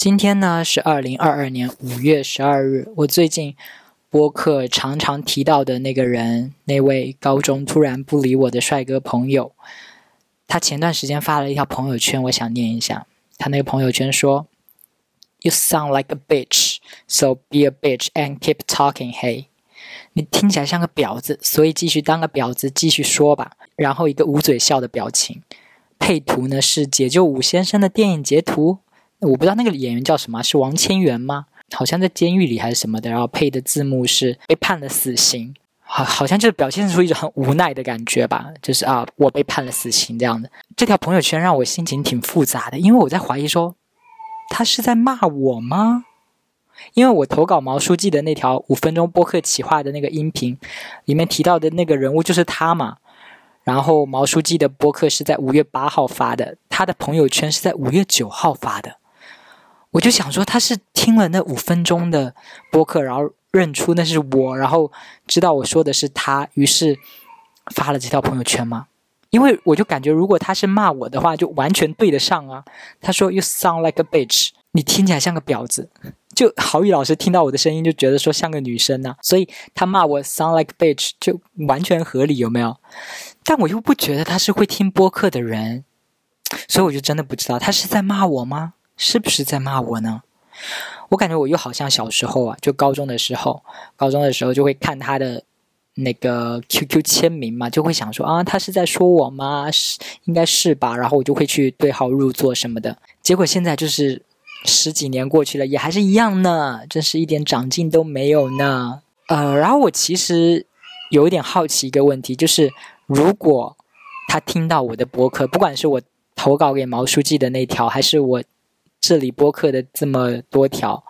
今天呢是二零二二年五月十二日。我最近播客常常提到的那个人，那位高中突然不理我的帅哥朋友，他前段时间发了一条朋友圈，我想念一下。他那个朋友圈说：“You sound like a bitch, so be a bitch and keep talking, hey。”你听起来像个婊子，所以继续当个婊子，继续说吧。然后一个捂嘴笑的表情。配图呢是解救五先生的电影截图，我不知道那个演员叫什么，是王千源吗？好像在监狱里还是什么的。然后配的字幕是被判了死刑，好，好像就是表现出一种很无奈的感觉吧，就是啊，我被判了死刑这样的。这条朋友圈让我心情挺复杂的，因为我在怀疑说他是在骂我吗？因为我投稿毛书记的那条五分钟播客企划的那个音频里面提到的那个人物就是他嘛。然后毛书记的播客是在五月八号发的，他的朋友圈是在五月九号发的。我就想说，他是听了那五分钟的播客，然后认出那是我，然后知道我说的是他，于是发了这条朋友圈吗？因为我就感觉，如果他是骂我的话，就完全对得上啊。他说：“You sound like a bitch，你听起来像个婊子。”就郝宇老师听到我的声音就觉得说像个女生呐，所以他骂我 sound like bitch 就完全合理，有没有？但我又不觉得他是会听播客的人，所以我就真的不知道他是在骂我吗？是不是在骂我呢？我感觉我又好像小时候啊，就高中的时候，高中的时候就会看他的那个 QQ 签名嘛，就会想说啊，他是在说我吗？是应该是吧？然后我就会去对号入座什么的。结果现在就是十几年过去了，也还是一样呢，真是一点长进都没有呢。呃，然后我其实有一点好奇一个问题，就是。如果他听到我的博客，不管是我投稿给毛书记的那条，还是我这里播客的这么多条，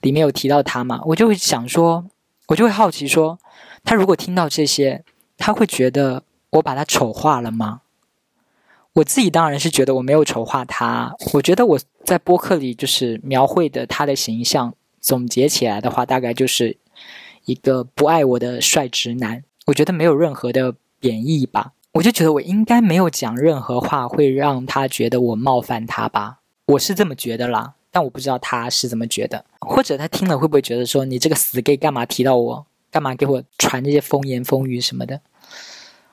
里面有提到他嘛，我就会想说，我就会好奇说，他如果听到这些，他会觉得我把他丑化了吗？我自己当然是觉得我没有丑化他，我觉得我在播客里就是描绘的他的形象，总结起来的话，大概就是一个不爱我的帅直男。我觉得没有任何的。贬义吧，我就觉得我应该没有讲任何话会让他觉得我冒犯他吧，我是这么觉得啦，但我不知道他是怎么觉得，或者他听了会不会觉得说你这个死 gay 干嘛提到我，干嘛给我传这些风言风语什么的？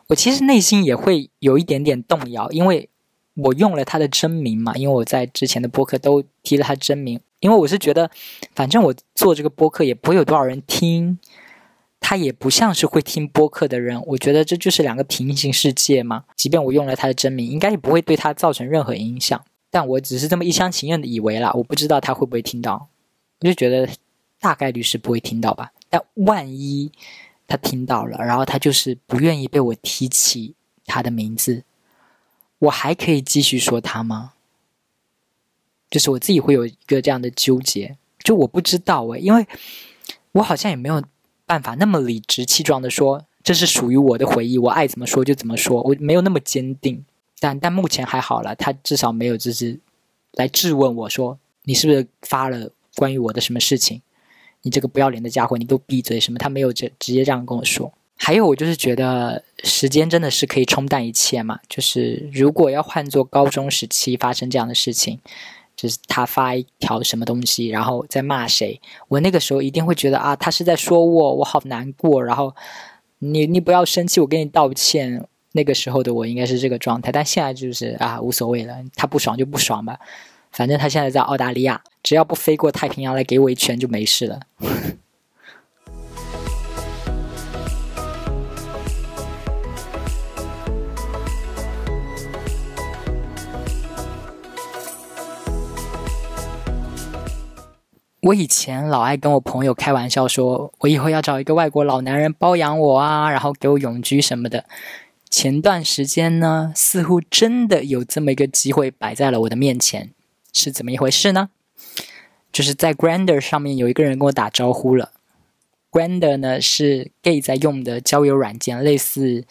我其实内心也会有一点点动摇，因为我用了他的真名嘛，因为我在之前的播客都提了他真名，因为我是觉得反正我做这个播客也不会有多少人听。他也不像是会听播客的人，我觉得这就是两个平行世界嘛。即便我用了他的真名，应该也不会对他造成任何影响。但我只是这么一厢情愿的以为啦，我不知道他会不会听到。我就觉得大概率是不会听到吧。但万一他听到了，然后他就是不愿意被我提起他的名字，我还可以继续说他吗？就是我自己会有一个这样的纠结，就我不知道诶，因为我好像也没有。办法那么理直气壮的说，这是属于我的回忆，我爱怎么说就怎么说，我没有那么坚定，但但目前还好了，他至少没有就是来质问我说你是不是发了关于我的什么事情，你这个不要脸的家伙，你给我闭嘴什么，他没有这直接这样跟我说。还有我就是觉得时间真的是可以冲淡一切嘛，就是如果要换做高中时期发生这样的事情。就是他发一条什么东西，然后在骂谁，我那个时候一定会觉得啊，他是在说我，我好难过。然后你你不要生气，我给你道歉。那个时候的我应该是这个状态，但现在就是啊，无所谓了，他不爽就不爽吧，反正他现在在澳大利亚，只要不飞过太平洋来给我一拳就没事了。我以前老爱跟我朋友开玩笑说，我以后要找一个外国老男人包养我啊，然后给我永居什么的。前段时间呢，似乎真的有这么一个机会摆在了我的面前，是怎么一回事呢？就是在 Grander 上面有一个人跟我打招呼了。Grander 呢是 gay 在用的交友软件，类似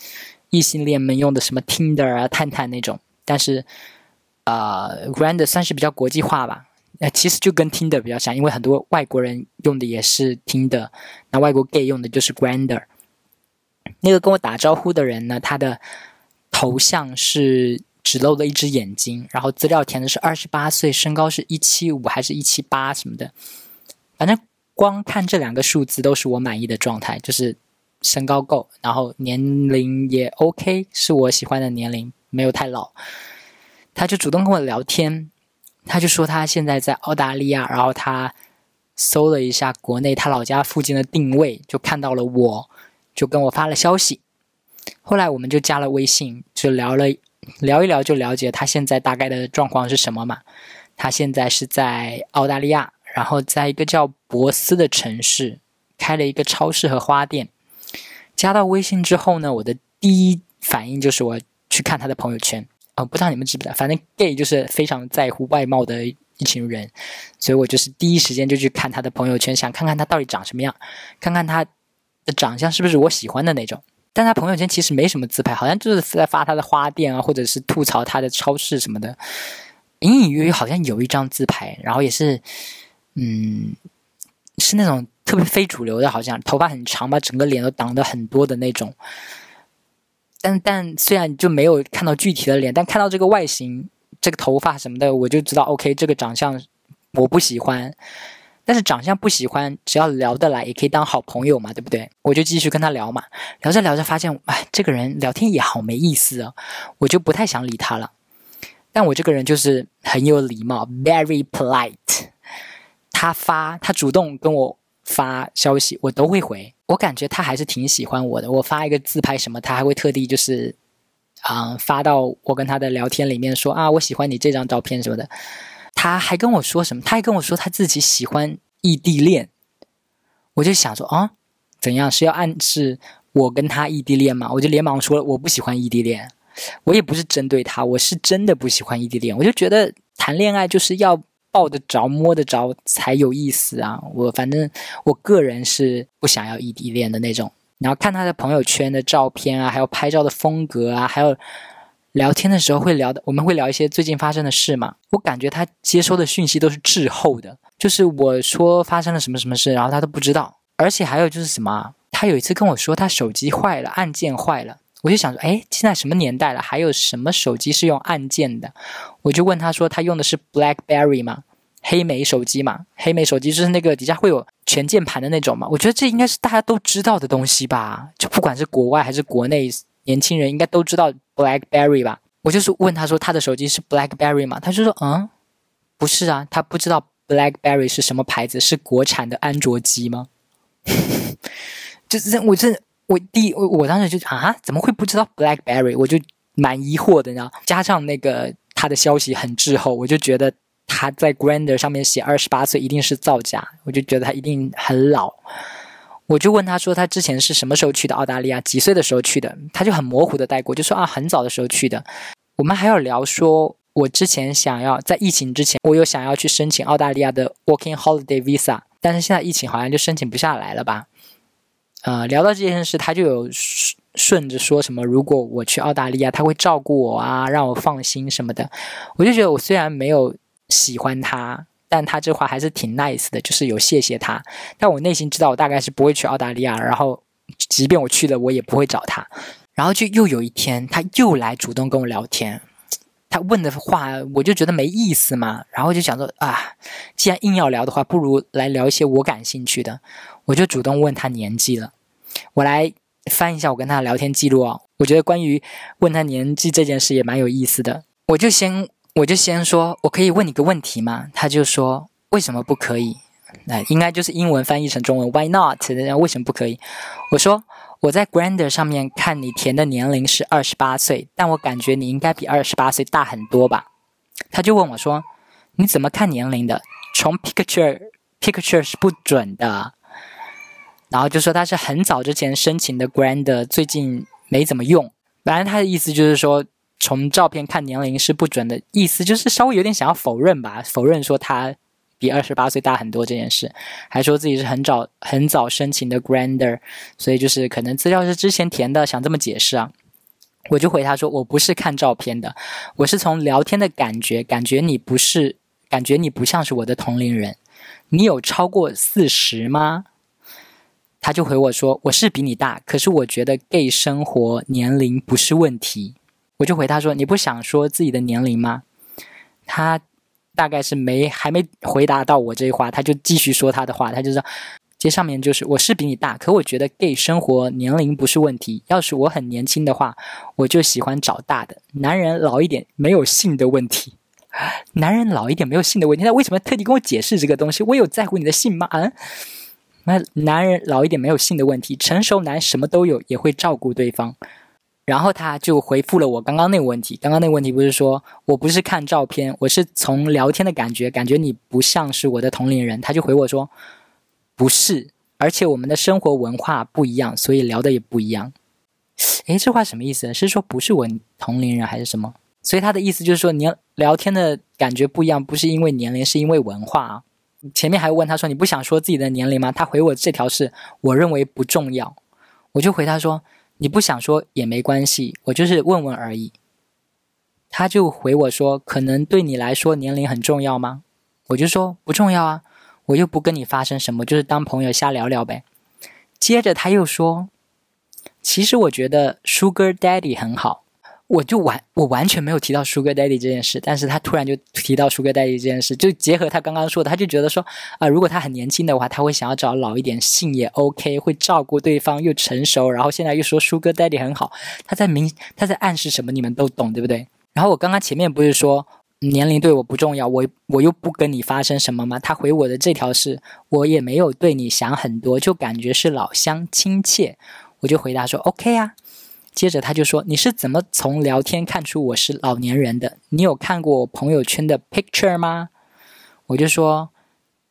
异性恋们用的什么 Tinder 啊、探探那种，但是啊，Grander 算是比较国际化吧。呃，其实就跟 Tinder 比较像，因为很多外国人用的也是 Tinder，，那外国 gay 用的就是 Grander。那个跟我打招呼的人呢，他的头像是只露了一只眼睛，然后资料填的是二十八岁，身高是一七五还是一七八什么的，反正光看这两个数字都是我满意的状态，就是身高够，然后年龄也 OK，是我喜欢的年龄，没有太老。他就主动跟我聊天，他就说他现在在澳大利亚，然后他搜了一下国内他老家附近的定位，就看到了我，就跟我发了消息。后来我们就加了微信，就聊了聊一聊，就了解他现在大概的状况是什么嘛。他现在是在澳大利亚，然后在一个叫博斯的城市开了一个超市和花店。加到微信之后呢，我的第一反应就是我去看他的朋友圈。哦，不知道你们知不知道，反正 gay 就是非常在乎外貌的一群人，所以我就是第一时间就去看他的朋友圈，想看看他到底长什么样，看看他的长相是不是我喜欢的那种。但他朋友圈其实没什么自拍，好像就是在发他的花店啊，或者是吐槽他的超市什么的。隐隐约约好像有一张自拍，然后也是，嗯，是那种特别非主流的，好像头发很长，把整个脸都挡的很多的那种。但但虽然就没有看到具体的脸，但看到这个外形、这个头发什么的，我就知道 OK，这个长相我不喜欢。但是长相不喜欢，只要聊得来，也可以当好朋友嘛，对不对？我就继续跟他聊嘛，聊着聊着发现，哎，这个人聊天也好没意思啊，我就不太想理他了。但我这个人就是很有礼貌，very polite。他发，他主动跟我发消息，我都会回。我感觉他还是挺喜欢我的。我发一个自拍什么，他还会特地就是，啊，发到我跟他的聊天里面说啊，我喜欢你这张照片什么的。他还跟我说什么？他还跟我说他自己喜欢异地恋。我就想说啊，怎样是要暗示我跟他异地恋吗？我就连忙说我不喜欢异地恋。我也不是针对他，我是真的不喜欢异地恋。我就觉得谈恋爱就是要。抱得着、摸得着才有意思啊！我反正我个人是不想要异地恋的那种。然后看他的朋友圈的照片啊，还有拍照的风格啊，还有聊天的时候会聊的，我们会聊一些最近发生的事嘛。我感觉他接收的讯息都是滞后的，就是我说发生了什么什么事，然后他都不知道。而且还有就是什么，他有一次跟我说他手机坏了，按键坏了。我就想说，哎，现在什么年代了，还有什么手机是用按键的？我就问他说，他用的是 BlackBerry 吗？黑莓手机嘛？黑莓手机就是那个底下会有全键盘的那种嘛？我觉得这应该是大家都知道的东西吧？就不管是国外还是国内，年轻人应该都知道 BlackBerry 吧？我就是问他说，他的手机是 BlackBerry 吗？他就说，嗯，不是啊，他不知道 BlackBerry 是什么牌子，是国产的安卓机吗？就是我这。我第我我当时就啊，怎么会不知道 BlackBerry？我就蛮疑惑的呢。加上那个他的消息很滞后，我就觉得他在 Grander 上面写二十八岁一定是造假，我就觉得他一定很老。我就问他说，他之前是什么时候去的澳大利亚？几岁的时候去的？他就很模糊的带过，就说啊，很早的时候去的。我们还要聊说，我之前想要在疫情之前，我有想要去申请澳大利亚的 Working Holiday Visa，但是现在疫情好像就申请不下来了吧？呃，聊到这件事，他就有顺着说什么，如果我去澳大利亚，他会照顾我啊，让我放心什么的。我就觉得，我虽然没有喜欢他，但他这话还是挺 nice 的，就是有谢谢他。但我内心知道，我大概是不会去澳大利亚，然后即便我去了，我也不会找他。然后就又有一天，他又来主动跟我聊天，他问的话，我就觉得没意思嘛。然后就想说啊，既然硬要聊的话，不如来聊一些我感兴趣的。我就主动问他年纪了，我来翻一下我跟他的聊天记录啊。我觉得关于问他年纪这件事也蛮有意思的。我就先我就先说，我可以问你个问题吗？他就说为什么不可以？那应该就是英文翻译成中文，Why not？那为什么不可以？我说我在 Grander 上面看你填的年龄是二十八岁，但我感觉你应该比二十八岁大很多吧？他就问我说你怎么看年龄的？从 picture picture 是不准的。然后就说他是很早之前申请的 Grander，最近没怎么用。反正他的意思就是说，从照片看年龄是不准的，意思就是稍微有点想要否认吧，否认说他比二十八岁大很多这件事，还说自己是很早很早申请的 Grander，所以就是可能资料是之前填的，想这么解释啊。我就回他说，我不是看照片的，我是从聊天的感觉，感觉你不是，感觉你不像是我的同龄人。你有超过四十吗？他就回我说：“我是比你大，可是我觉得 gay 生活年龄不是问题。”我就回他说：“你不想说自己的年龄吗？”他大概是没还没回答到我这一话，他就继续说他的话。他就说：“接上面就是我是比你大，可我觉得 gay 生活年龄不是问题。要是我很年轻的话，我就喜欢找大的男人，老一点没有性的问题。男人老一点没有性的问题，他为什么特地跟我解释这个东西？我有在乎你的性吗？啊？那男人老一点没有性的问题，成熟男什么都有，也会照顾对方。”然后他就回复了我刚刚那个问题。刚刚那个问题不是说我不是看照片，我是从聊天的感觉，感觉你不像是我的同龄人。他就回我说，不是，而且我们的生活文化不一样，所以聊的也不一样。诶，这话什么意思？是说不是我同龄人还是什么？所以他的意思就是说，你聊天的感觉不一样，不是因为年龄，是因为文化啊。前面还问他说你不想说自己的年龄吗？他回我这条是我认为不重要，我就回他说。你不想说也没关系，我就是问问而已。他就回我说：“可能对你来说年龄很重要吗？”我就说：“不重要啊，我又不跟你发生什么，就是当朋友瞎聊聊呗。”接着他又说：“其实我觉得 Sugar Daddy 很好。”我就完，我完全没有提到 Sugar Daddy 这件事，但是他突然就提到 Sugar Daddy 这件事，就结合他刚刚说的，他就觉得说，啊，如果他很年轻的话，他会想要找老一点，性也 OK，会照顾对方，又成熟，然后现在又说 Sugar Daddy 很好，他在明，他在暗示什么？你们都懂，对不对？然后我刚刚前面不是说年龄对我不重要，我我又不跟你发生什么吗？他回我的这条是，我也没有对你想很多，就感觉是老乡亲切，我就回答说 OK 啊。接着他就说：“你是怎么从聊天看出我是老年人的？你有看过我朋友圈的 picture 吗？”我就说：“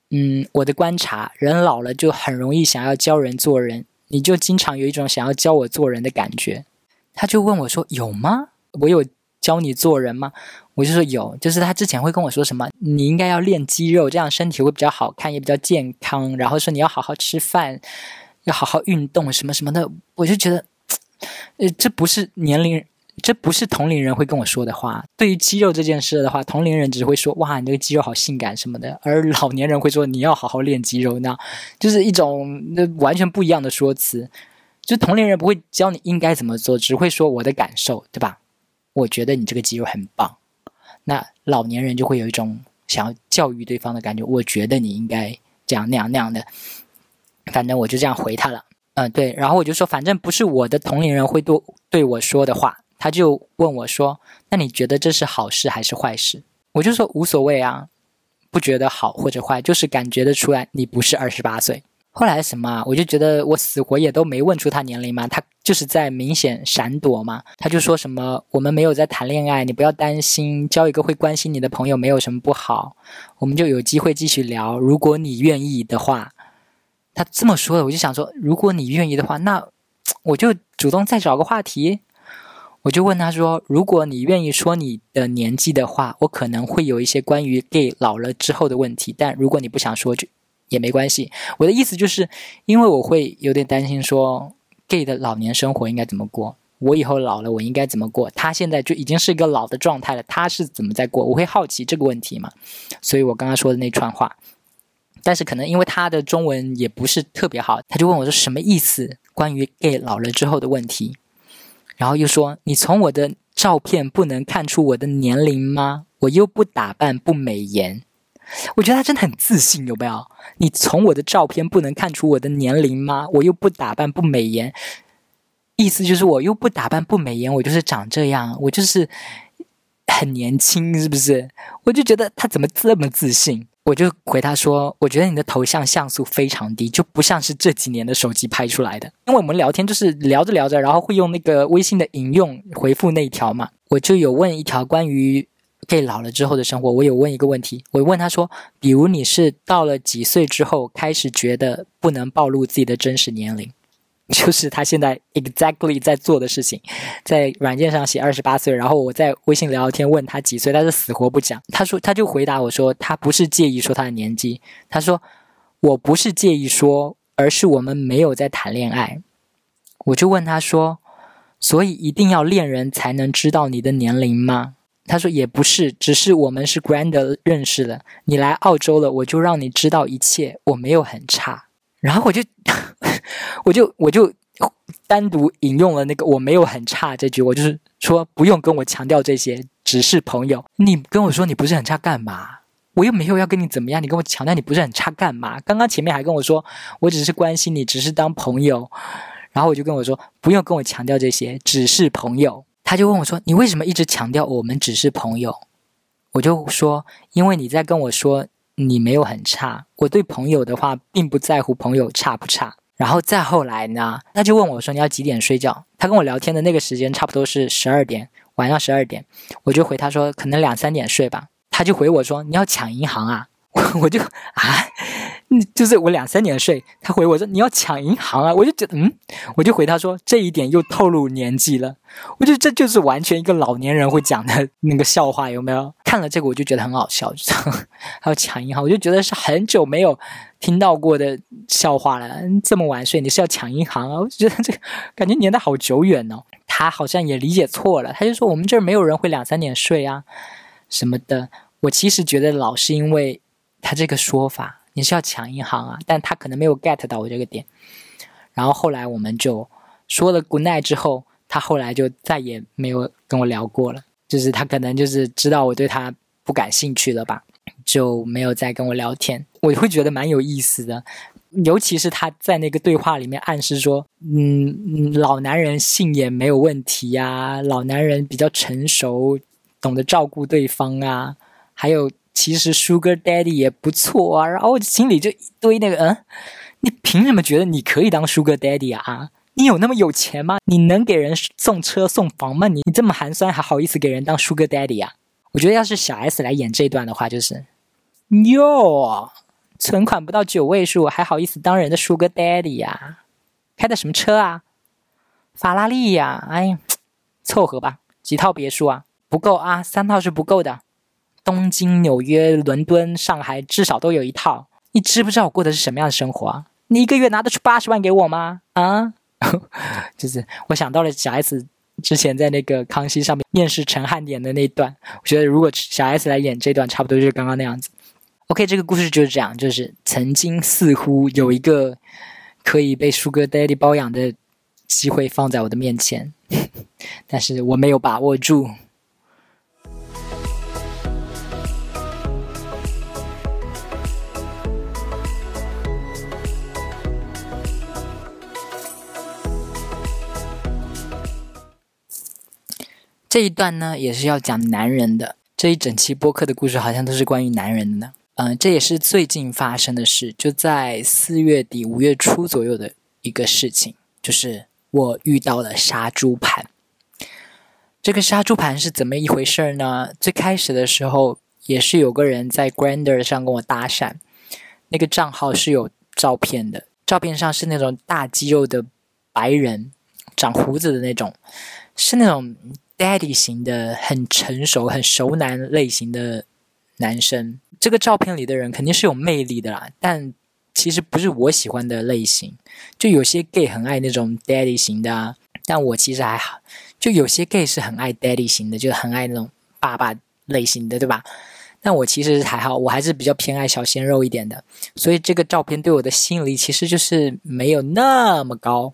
嗯，我的观察，人老了就很容易想要教人做人，你就经常有一种想要教我做人的感觉。”他就问我说：“有吗？我有教你做人吗？”我就说：“有，就是他之前会跟我说什么，你应该要练肌肉，这样身体会比较好看，也比较健康。然后说你要好好吃饭，要好好运动，什么什么的。”我就觉得。呃，这不是年龄，这不是同龄人会跟我说的话。对于肌肉这件事的话，同龄人只会说：“哇，你这个肌肉好性感什么的。”而老年人会说：“你要好好练肌肉。”那就是一种完全不一样的说辞。就同龄人不会教你应该怎么做，只会说我的感受，对吧？我觉得你这个肌肉很棒。那老年人就会有一种想要教育对方的感觉。我觉得你应该这样那样那样的。反正我就这样回他了。嗯，对，然后我就说，反正不是我的同龄人会对对我说的话，他就问我说：“那你觉得这是好事还是坏事？”我就说无所谓啊，不觉得好或者坏，就是感觉得出来你不是二十八岁。后来什么，我就觉得我死活也都没问出他年龄嘛，他就是在明显闪躲嘛。他就说什么我们没有在谈恋爱，你不要担心，交一个会关心你的朋友没有什么不好，我们就有机会继续聊，如果你愿意的话。他这么说的，我就想说，如果你愿意的话，那我就主动再找个话题。我就问他说：“如果你愿意说你的年纪的话，我可能会有一些关于 gay 老了之后的问题。但如果你不想说，就也没关系。我的意思就是，因为我会有点担心说，gay 的老年生活应该怎么过？我以后老了，我应该怎么过？他现在就已经是一个老的状态了，他是怎么在过？我会好奇这个问题嘛？所以我刚刚说的那串话。”但是可能因为他的中文也不是特别好，他就问我说什么意思？关于 gay 老了之后的问题，然后又说你从我的照片不能看出我的年龄吗？我又不打扮不美颜，我觉得他真的很自信，有没有？你从我的照片不能看出我的年龄吗？我又不打扮不美颜，意思就是我又不打扮不美颜，我就是长这样，我就是很年轻，是不是？我就觉得他怎么这么自信？我就回他说：“我觉得你的头像像素非常低，就不像是这几年的手机拍出来的。因为我们聊天就是聊着聊着，然后会用那个微信的引用回复那一条嘛。我就有问一条关于 gay 老了之后的生活，我有问一个问题，我问他说：，比如你是到了几岁之后开始觉得不能暴露自己的真实年龄？” 就是他现在 exactly 在做的事情，在软件上写二十八岁，然后我在微信聊天问他几岁，他是死活不讲。他说他就回答我说他不是介意说他的年纪，他说我不是介意说，而是我们没有在谈恋爱。我就问他说，所以一定要恋人才能知道你的年龄吗？他说也不是，只是我们是 grand 认识了，你来澳洲了，我就让你知道一切，我没有很差。然后我就。我就我就单独引用了那个“我没有很差”这句，我就是说不用跟我强调这些，只是朋友。你跟我说你不是很差干嘛？我又没有要跟你怎么样，你跟我强调你不是很差干嘛？刚刚前面还跟我说我只是关心你，只是当朋友，然后我就跟我说不用跟我强调这些，只是朋友。他就问我说你为什么一直强调我们只是朋友？我就说因为你在跟我说你没有很差，我对朋友的话并不在乎朋友差不差。然后再后来呢，他就问我说你要几点睡觉？他跟我聊天的那个时间差不多是十二点，晚上十二点，我就回他说可能两三点睡吧。他就回我说：“你要抢银行啊？”我 我就啊，就是我两三点睡。他回我说：“你要抢银行啊？”我就觉得嗯，我就回他说：“这一点又透露年纪了。”我觉得这就是完全一个老年人会讲的那个笑话，有没有？看了这个我就觉得很好笑，就还有抢银行，我就觉得是很久没有听到过的笑话了。这么晚睡，你是要抢银行啊？我觉得这个感觉年代好久远哦。他好像也理解错了，他就说我们这儿没有人会两三点睡啊。什么的，我其实觉得老是因为他这个说法，你是要抢银行啊，但他可能没有 get 到我这个点。然后后来我们就说了 good night 之后，他后来就再也没有跟我聊过了，就是他可能就是知道我对他不感兴趣了吧，就没有再跟我聊天。我会觉得蛮有意思的，尤其是他在那个对话里面暗示说，嗯，老男人性也没有问题呀，老男人比较成熟。懂得照顾对方啊，还有其实 Sugar Daddy 也不错啊，然后我心里就一堆那个，嗯，你凭什么觉得你可以当 Sugar Daddy 啊？你有那么有钱吗？你能给人送车送房吗？你你这么寒酸，还好意思给人当 Sugar Daddy 啊？我觉得要是小 S 来演这段的话，就是哟，存款不到九位数，还好意思当人的 Sugar Daddy 呀？开的什么车啊？法拉利呀？哎，凑合吧，几套别墅啊？不够啊，三套是不够的。东京、纽约、伦敦、上海至少都有一套。你知不知道我过的是什么样的生活啊？你一个月拿得出八十万给我吗？啊，就是我想到了小 S 之前在那个康熙上面面试陈汉典的那一段。我觉得如果小 S 来演这段，差不多就是刚刚那样子。OK，这个故事就是这样，就是曾经似乎有一个可以被舒哥 Daddy 包养的机会放在我的面前，但是我没有把握住。这一段呢，也是要讲男人的。这一整期播客的故事，好像都是关于男人的呢。嗯，这也是最近发生的事，就在四月底五月初左右的一个事情，就是我遇到了杀猪盘。这个杀猪盘是怎么一回事呢？最开始的时候，也是有个人在 Grander 上跟我搭讪，那个账号是有照片的，照片上是那种大肌肉的白人，长胡子的那种，是那种。Daddy 型的很成熟、很熟男类型的男生，这个照片里的人肯定是有魅力的啦，但其实不是我喜欢的类型。就有些 gay 很爱那种 Daddy 型的啊，但我其实还好。就有些 gay 是很爱 Daddy 型的，就很爱那种爸爸类型的，对吧？但我其实还好，我还是比较偏爱小鲜肉一点的。所以这个照片对我的吸引力其实就是没有那么高，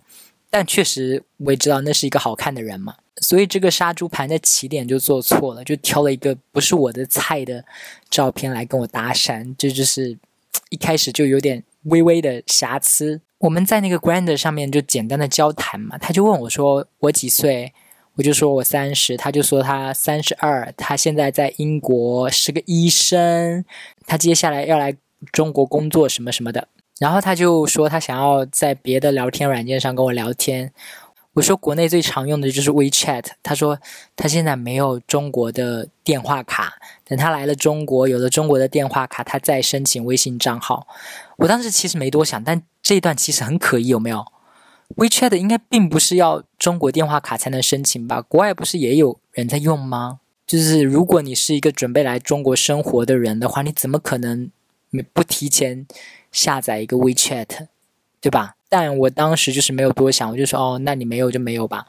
但确实我也知道那是一个好看的人嘛。所以这个杀猪盘的起点就做错了，就挑了一个不是我的菜的照片来跟我搭讪，这就是一开始就有点微微的瑕疵。我们在那个 Grander 上面就简单的交谈嘛，他就问我说我几岁，我就说我三十，他就说他三十二，他现在在英国是个医生，他接下来要来中国工作什么什么的，然后他就说他想要在别的聊天软件上跟我聊天。我说国内最常用的就是 WeChat，他说他现在没有中国的电话卡，等他来了中国，有了中国的电话卡，他再申请微信账号。我当时其实没多想，但这一段其实很可疑，有没有？WeChat 应该并不是要中国电话卡才能申请吧？国外不是也有人在用吗？就是如果你是一个准备来中国生活的人的话，你怎么可能不提前下载一个 WeChat，对吧？但我当时就是没有多想，我就说哦，那你没有就没有吧。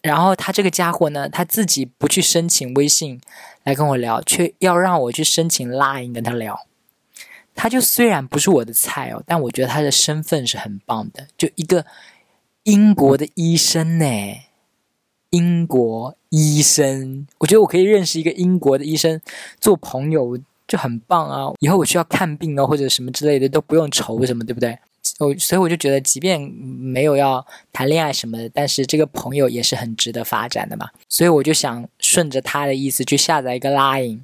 然后他这个家伙呢，他自己不去申请微信来跟我聊，却要让我去申请 Line 跟他聊。他就虽然不是我的菜哦，但我觉得他的身份是很棒的，就一个英国的医生呢？英国医生，我觉得我可以认识一个英国的医生做朋友就很棒啊！以后我需要看病啊或者什么之类的都不用愁什么，对不对？我所以我就觉得，即便没有要谈恋爱什么的，但是这个朋友也是很值得发展的嘛。所以我就想顺着他的意思去下载一个 Line，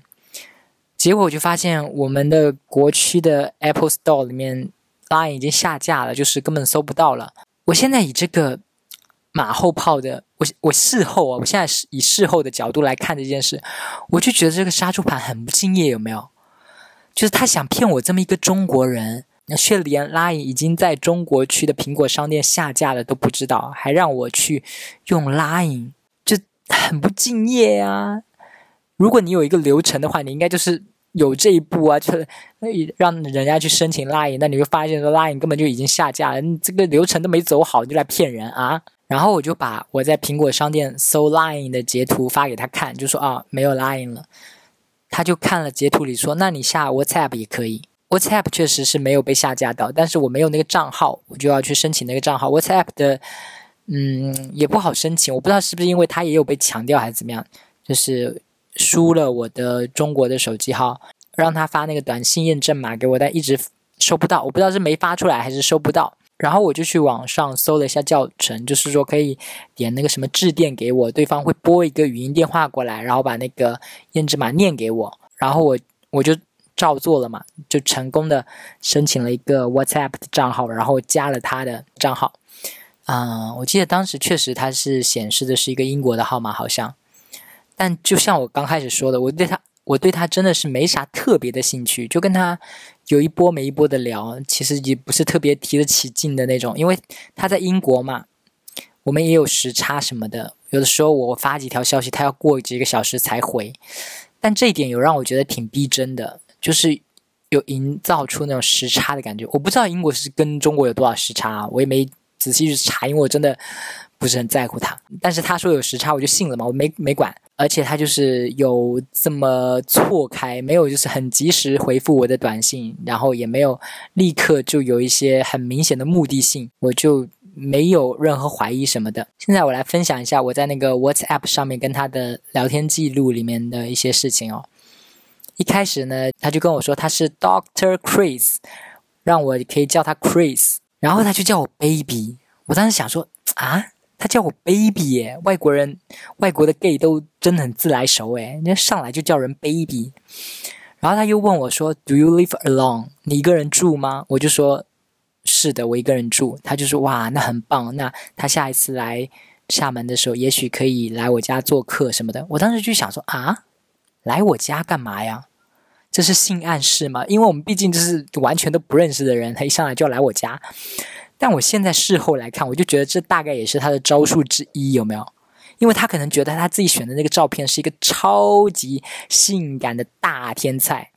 结果我就发现我们的国区的 Apple Store 里面 Line 已经下架了，就是根本搜不到了。我现在以这个马后炮的，我我事后啊，我现在是以事后的角度来看这件事，我就觉得这个杀猪盘很不敬业，有没有？就是他想骗我这么一个中国人。那却连 Line 已经在中国区的苹果商店下架了都不知道，还让我去用 Line，就很不敬业啊！如果你有一个流程的话，你应该就是有这一步啊，就是让人家去申请 Line，那你会发现说 Line 根本就已经下架了，你这个流程都没走好，你就来骗人啊！然后我就把我在苹果商店搜 Line 的截图发给他看，就说啊没有 Line 了，他就看了截图里说，那你下 WhatsApp 也可以。WhatsApp 确实是没有被下架到，但是我没有那个账号，我就要去申请那个账号。WhatsApp 的，嗯，也不好申请，我不知道是不是因为它也有被强调还是怎么样，就是输了我的中国的手机号，让他发那个短信验证码给我，但一直收不到，我不知道是没发出来还是收不到。然后我就去网上搜了一下教程，就是说可以点那个什么致电给我，对方会拨一个语音电话过来，然后把那个验证码念给我，然后我我就。照做了嘛，就成功的申请了一个 WhatsApp 的账号，然后加了他的账号。嗯，我记得当时确实他是显示的是一个英国的号码，好像。但就像我刚开始说的，我对他，我对他真的是没啥特别的兴趣，就跟他有一波没一波的聊，其实也不是特别提得起劲的那种，因为他在英国嘛，我们也有时差什么的，有的时候我发几条消息，他要过几个小时才回，但这一点有让我觉得挺逼真的。就是有营造出那种时差的感觉，我不知道英国是跟中国有多少时差，我也没仔细去查，因为我真的不是很在乎他。但是他说有时差，我就信了嘛，我没没管。而且他就是有这么错开，没有就是很及时回复我的短信，然后也没有立刻就有一些很明显的目的性，我就没有任何怀疑什么的。现在我来分享一下我在那个 WhatsApp 上面跟他的聊天记录里面的一些事情哦。一开始呢，他就跟我说他是 Doctor Chris，让我可以叫他 Chris，然后他就叫我 Baby。我当时想说啊，他叫我 Baby 耶，外国人、外国的 gay 都真的很自来熟诶，人家上来就叫人 Baby。然后他又问我说，Do you live alone？你一个人住吗？我就说是的，我一个人住。他就说哇，那很棒，那他下一次来厦门的时候，也许可以来我家做客什么的。我当时就想说啊，来我家干嘛呀？这是性暗示吗？因为我们毕竟就是完全都不认识的人，他一上来就要来我家。但我现在事后来看，我就觉得这大概也是他的招数之一，有没有？因为他可能觉得他自己选的那个照片是一个超级性感的大天才，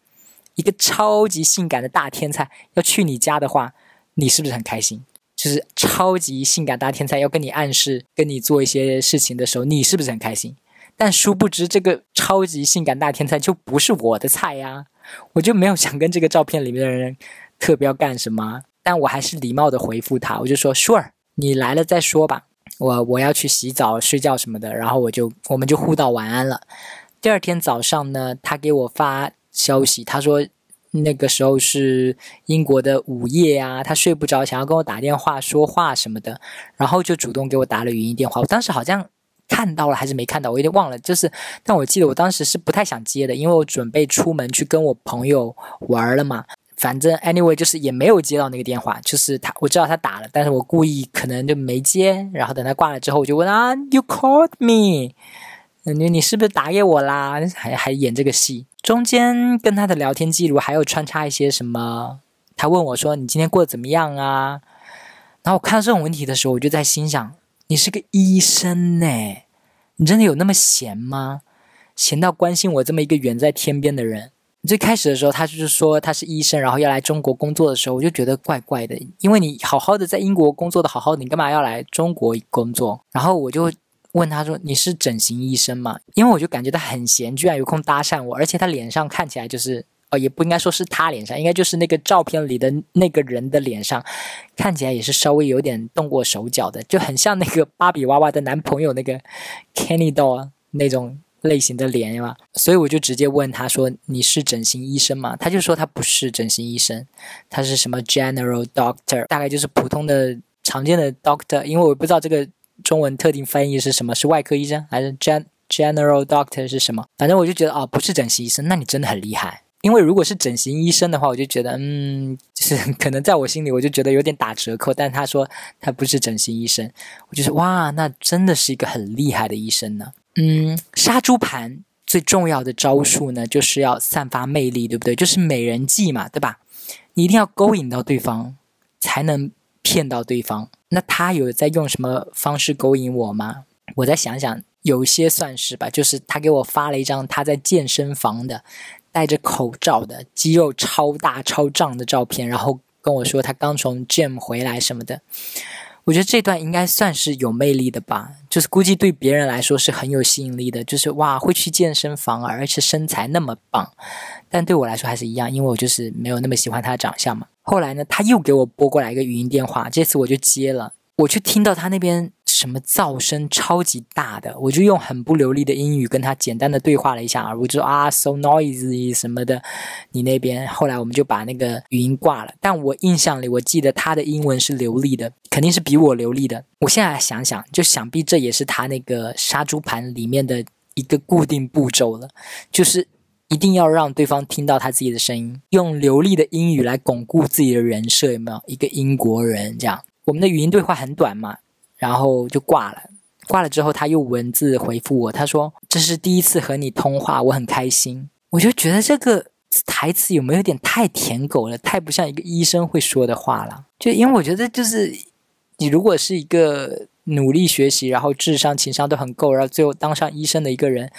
一个超级性感的大天才要去你家的话，你是不是很开心？就是超级性感大天才要跟你暗示、跟你做一些事情的时候，你是不是很开心？但殊不知，这个超级性感大天才就不是我的菜呀。我就没有想跟这个照片里面的人特别要干什么，但我还是礼貌的回复他，我就说 Sure，你来了再说吧，我我要去洗澡、睡觉什么的，然后我就我们就互道晚安了。第二天早上呢，他给我发消息，他说那个时候是英国的午夜啊，他睡不着，想要跟我打电话说话什么的，然后就主动给我打了语音电话。我当时好像。看到了还是没看到？我有点忘了。就是，但我记得我当时是不太想接的，因为我准备出门去跟我朋友玩了嘛。反正 anyway 就是也没有接到那个电话，就是他我知道他打了，但是我故意可能就没接。然后等他挂了之后，我就问啊，You called me？你你是不是打给我啦？还还演这个戏？中间跟他的聊天记录还有穿插一些什么？他问我说：“你今天过得怎么样啊？”然后我看到这种问题的时候，我就在心想。你是个医生呢，你真的有那么闲吗？闲到关心我这么一个远在天边的人？最开始的时候，他就是说他是医生，然后要来中国工作的时候，我就觉得怪怪的，因为你好好的在英国工作的好好的，你干嘛要来中国工作？然后我就问他说：“你是整形医生吗？”因为我就感觉他很闲，居然有空搭讪我，而且他脸上看起来就是哦，也不应该说是他脸上，应该就是那个照片里的那个人的脸上，看起来也是稍微有点动过手脚的，就很像那个芭比娃娃的男朋友那个 Kenny doll 那种类型的脸嘛。所以我就直接问他说：“你是整形医生吗？”他就说他不是整形医生，他是什么 General Doctor，大概就是普通的常见的 Doctor，因为我不知道这个中文特定翻译是什么，是外科医生还是 Gen General Doctor 是什么？反正我就觉得哦，不是整形医生，那你真的很厉害。因为如果是整形医生的话，我就觉得，嗯，就是可能在我心里，我就觉得有点打折扣。但他说他不是整形医生，我就说哇，那真的是一个很厉害的医生呢。嗯，杀猪盘最重要的招数呢，就是要散发魅力，对不对？就是美人计嘛，对吧？你一定要勾引到对方，才能骗到对方。那他有在用什么方式勾引我吗？我再想想，有些算是吧。就是他给我发了一张他在健身房的。戴着口罩的肌肉超大超胀的照片，然后跟我说他刚从 gym 回来什么的。我觉得这段应该算是有魅力的吧，就是估计对别人来说是很有吸引力的，就是哇会去健身房啊，而且身材那么棒。但对我来说还是一样，因为我就是没有那么喜欢他的长相嘛。后来呢，他又给我拨过来一个语音电话，这次我就接了，我就听到他那边。什么噪声超级大的，我就用很不流利的英语跟他简单的对话了一下，我就说啊，so noisy 什么的，你那边。后来我们就把那个语音挂了。但我印象里，我记得他的英文是流利的，肯定是比我流利的。我现在想想，就想必这也是他那个杀猪盘里面的一个固定步骤了，就是一定要让对方听到他自己的声音，用流利的英语来巩固自己的人设，有没有？一个英国人这样。我们的语音对话很短嘛。然后就挂了，挂了之后他又文字回复我，他说：“这是第一次和你通话，我很开心。”我就觉得这个台词有没有点太舔狗了，太不像一个医生会说的话了。就因为我觉得，就是你如果是一个努力学习，然后智商、情商都很够，然后最后当上医生的一个人，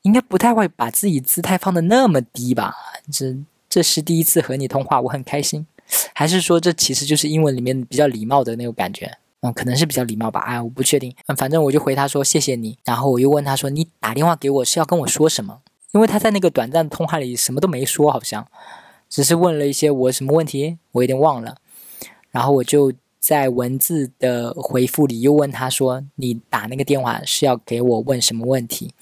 应该不太会把自己姿态放的那么低吧？这这是第一次和你通话，我很开心，还是说这其实就是英文里面比较礼貌的那种感觉？嗯，可能是比较礼貌吧，哎，我不确定。嗯，反正我就回他说谢谢你，然后我又问他说你打电话给我是要跟我说什么？因为他在那个短暂的通话里什么都没说，好像只是问了一些我什么问题，我有点忘了。然后我就在文字的回复里又问他说你打那个电话是要给我问什么问题？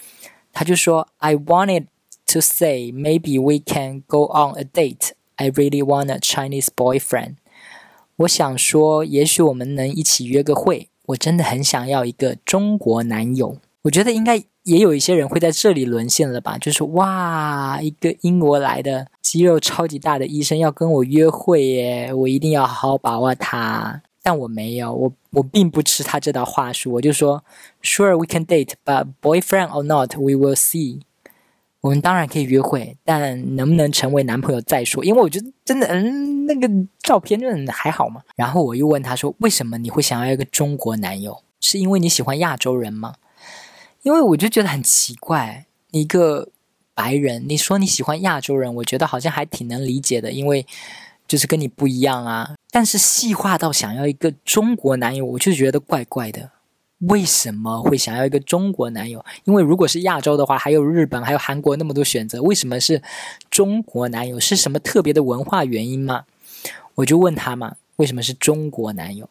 他就说 I wanted to say maybe we can go on a date. I really want a Chinese boyfriend. 我想说，也许我们能一起约个会。我真的很想要一个中国男友。我觉得应该也有一些人会在这里沦陷了吧？就是哇，一个英国来的肌肉超级大的医生要跟我约会耶，我一定要好好把握他。但我没有，我我并不吃他这道话术。我就说，Sure we can date, but boyfriend or not, we will see. 我们当然可以约会，但能不能成为男朋友再说。因为我觉得真的，嗯，那个照片真的还好嘛。然后我又问他说：“为什么你会想要一个中国男友？是因为你喜欢亚洲人吗？”因为我就觉得很奇怪，一个白人，你说你喜欢亚洲人，我觉得好像还挺能理解的，因为就是跟你不一样啊。但是细化到想要一个中国男友，我就觉得怪怪的。为什么会想要一个中国男友？因为如果是亚洲的话，还有日本、还有韩国那么多选择，为什么是中国男友？是什么特别的文化原因吗？我就问他嘛，为什么是中国男友？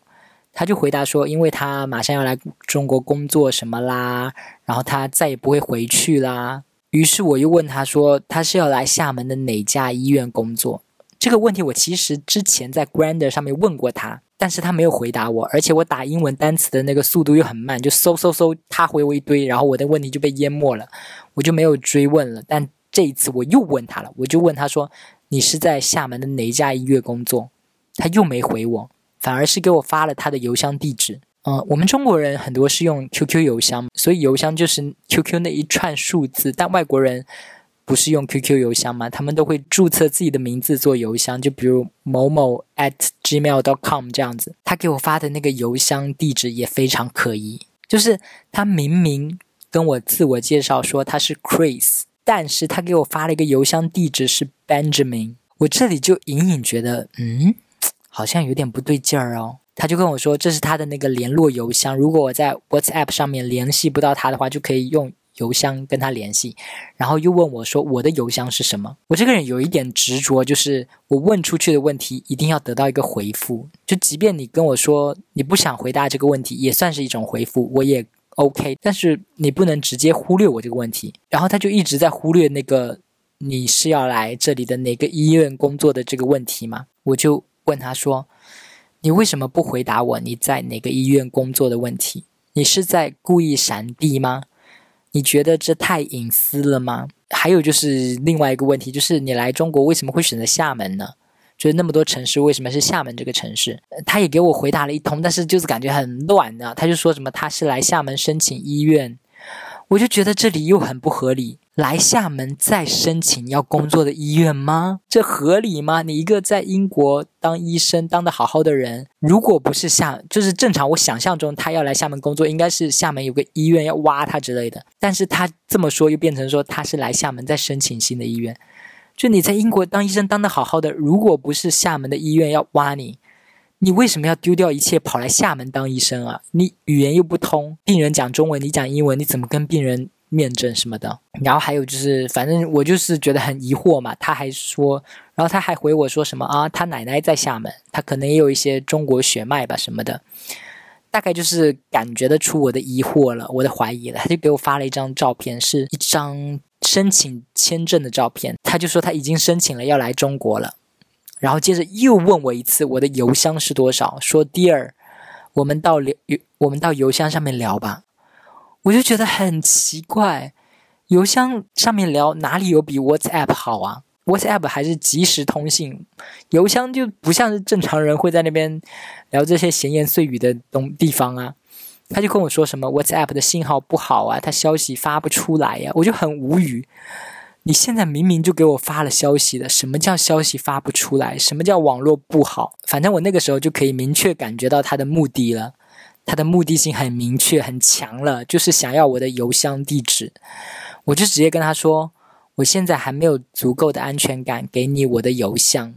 他就回答说，因为他马上要来中国工作什么啦，然后他再也不会回去啦。于是我又问他说，他是要来厦门的哪家医院工作？这个问题我其实之前在 Grander 上面问过他。但是他没有回答我，而且我打英文单词的那个速度又很慢，就搜搜搜，他回我一堆，然后我的问题就被淹没了，我就没有追问了。但这一次我又问他了，我就问他说：“你是在厦门的哪一家医院工作？”他又没回我，反而是给我发了他的邮箱地址。嗯，我们中国人很多是用 QQ 邮箱，所以邮箱就是 QQ 那一串数字，但外国人。不是用 QQ 邮箱吗？他们都会注册自己的名字做邮箱，就比如某某 at gmail dot com 这样子。他给我发的那个邮箱地址也非常可疑，就是他明明跟我自我介绍说他是 Chris，但是他给我发了一个邮箱地址是 Benjamin。我这里就隐隐觉得，嗯，好像有点不对劲儿哦。他就跟我说这是他的那个联络邮箱，如果我在 WhatsApp 上面联系不到他的话，就可以用。邮箱跟他联系，然后又问我说我的邮箱是什么。我这个人有一点执着，就是我问出去的问题一定要得到一个回复，就即便你跟我说你不想回答这个问题，也算是一种回复，我也 OK。但是你不能直接忽略我这个问题。然后他就一直在忽略那个你是要来这里的哪个医院工作的这个问题嘛？我就问他说。你为什么不回答我你在哪个医院工作的问题？你是在故意闪避吗？你觉得这太隐私了吗？还有就是另外一个问题，就是你来中国为什么会选择厦门呢？就是那么多城市，为什么是厦门这个城市？他也给我回答了一通，但是就是感觉很乱啊。他就说什么他是来厦门申请医院，我就觉得这里又很不合理。来厦门再申请要工作的医院吗？这合理吗？你一个在英国当医生当的好好的人，如果不是厦，就是正常。我想象中他要来厦门工作，应该是厦门有个医院要挖他之类的。但是他这么说，又变成说他是来厦门再申请新的医院。就你在英国当医生当的好好的，如果不是厦门的医院要挖你，你为什么要丢掉一切跑来厦门当医生啊？你语言又不通，病人讲中文，你讲英文，你怎么跟病人？面诊什么的，然后还有就是，反正我就是觉得很疑惑嘛。他还说，然后他还回我说什么啊？他奶奶在厦门，他可能也有一些中国血脉吧什么的。大概就是感觉得出我的疑惑了，我的怀疑了。他就给我发了一张照片，是一张申请签证的照片。他就说他已经申请了要来中国了，然后接着又问我一次我的邮箱是多少，说 Dear，我们到邮我们到邮箱上面聊吧。我就觉得很奇怪，邮箱上面聊哪里有比 WhatsApp 好啊？WhatsApp 还是即时通信，邮箱就不像是正常人会在那边聊这些闲言碎语的东地方啊。他就跟我说什么 WhatsApp 的信号不好啊，他消息发不出来呀，我就很无语。你现在明明就给我发了消息的，什么叫消息发不出来？什么叫网络不好？反正我那个时候就可以明确感觉到他的目的了。他的目的性很明确、很强了，就是想要我的邮箱地址。我就直接跟他说：“我现在还没有足够的安全感给你我的邮箱，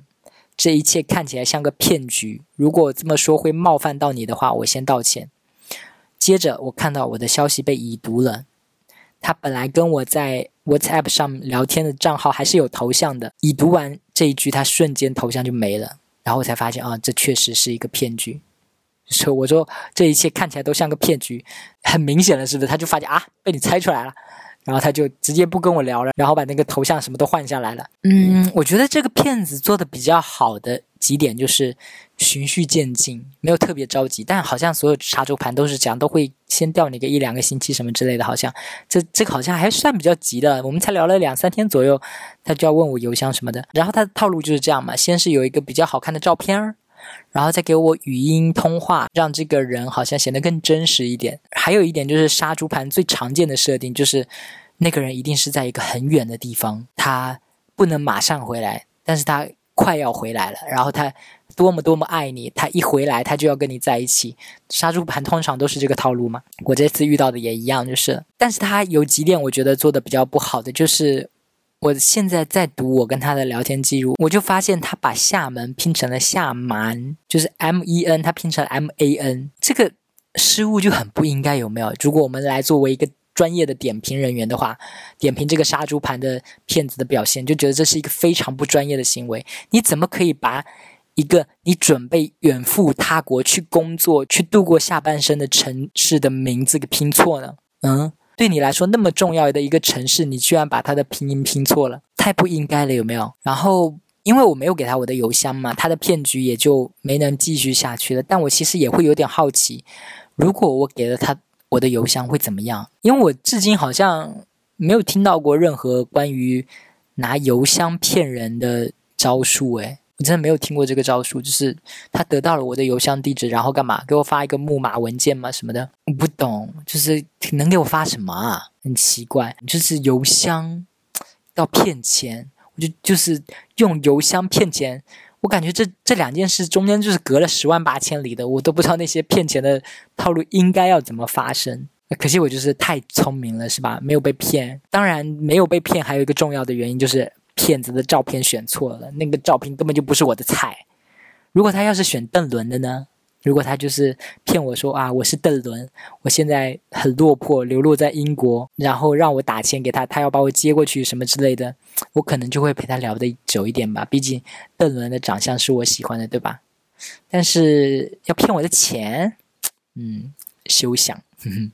这一切看起来像个骗局。如果这么说会冒犯到你的话，我先道歉。”接着我看到我的消息被已读了，他本来跟我在 WhatsApp 上聊天的账号还是有头像的，已读完这一句，他瞬间头像就没了，然后我才发现啊，这确实是一个骗局。说我说这一切看起来都像个骗局，很明显了，是不是？他就发现啊，被你猜出来了，然后他就直接不跟我聊了，然后把那个头像什么都换下来了。嗯，我觉得这个骗子做的比较好的几点就是循序渐进，没有特别着急，但好像所有杀猪盘都是这样，都会先吊你个一两个星期什么之类的，好像这这个好像还算比较急的。我们才聊了两三天左右，他就要问我邮箱什么的，然后他的套路就是这样嘛，先是有一个比较好看的照片儿。然后再给我语音通话，让这个人好像显得更真实一点。还有一点就是杀猪盘最常见的设定，就是那个人一定是在一个很远的地方，他不能马上回来，但是他快要回来了。然后他多么多么爱你，他一回来他就要跟你在一起。杀猪盘通常都是这个套路嘛。我这次遇到的也一样，就是，但是他有几点我觉得做的比较不好的，就是。我现在在读我跟他的聊天记录，我就发现他把厦门拼成了厦门，就是 M E N，他拼成 M A N，这个失误就很不应该，有没有？如果我们来作为一个专业的点评人员的话，点评这个杀猪盘的骗子的表现，就觉得这是一个非常不专业的行为。你怎么可以把一个你准备远赴他国去工作、去度过下半生的城市的名字给拼错呢？嗯。对你来说那么重要的一个城市，你居然把它的拼音拼错了，太不应该了，有没有？然后因为我没有给他我的邮箱嘛，他的骗局也就没能继续下去了。但我其实也会有点好奇，如果我给了他我的邮箱会怎么样？因为我至今好像没有听到过任何关于拿邮箱骗人的招数，诶，我真的没有听过这个招数，就是他得到了我的邮箱地址，然后干嘛？给我发一个木马文件吗？什么的？我不懂，就是能给我发什么啊？很奇怪，就是邮箱要骗钱，我就就是用邮箱骗钱。我感觉这这两件事中间就是隔了十万八千里的，我都不知道那些骗钱的套路应该要怎么发生。可惜我就是太聪明了，是吧？没有被骗。当然，没有被骗还有一个重要的原因就是。骗子的照片选错了，那个照片根本就不是我的菜。如果他要是选邓伦的呢？如果他就是骗我说啊，我是邓伦，我现在很落魄，流落在英国，然后让我打钱给他，他要把我接过去什么之类的，我可能就会陪他聊的久一点吧。毕竟邓伦的长相是我喜欢的，对吧？但是要骗我的钱，嗯，休想。哼哼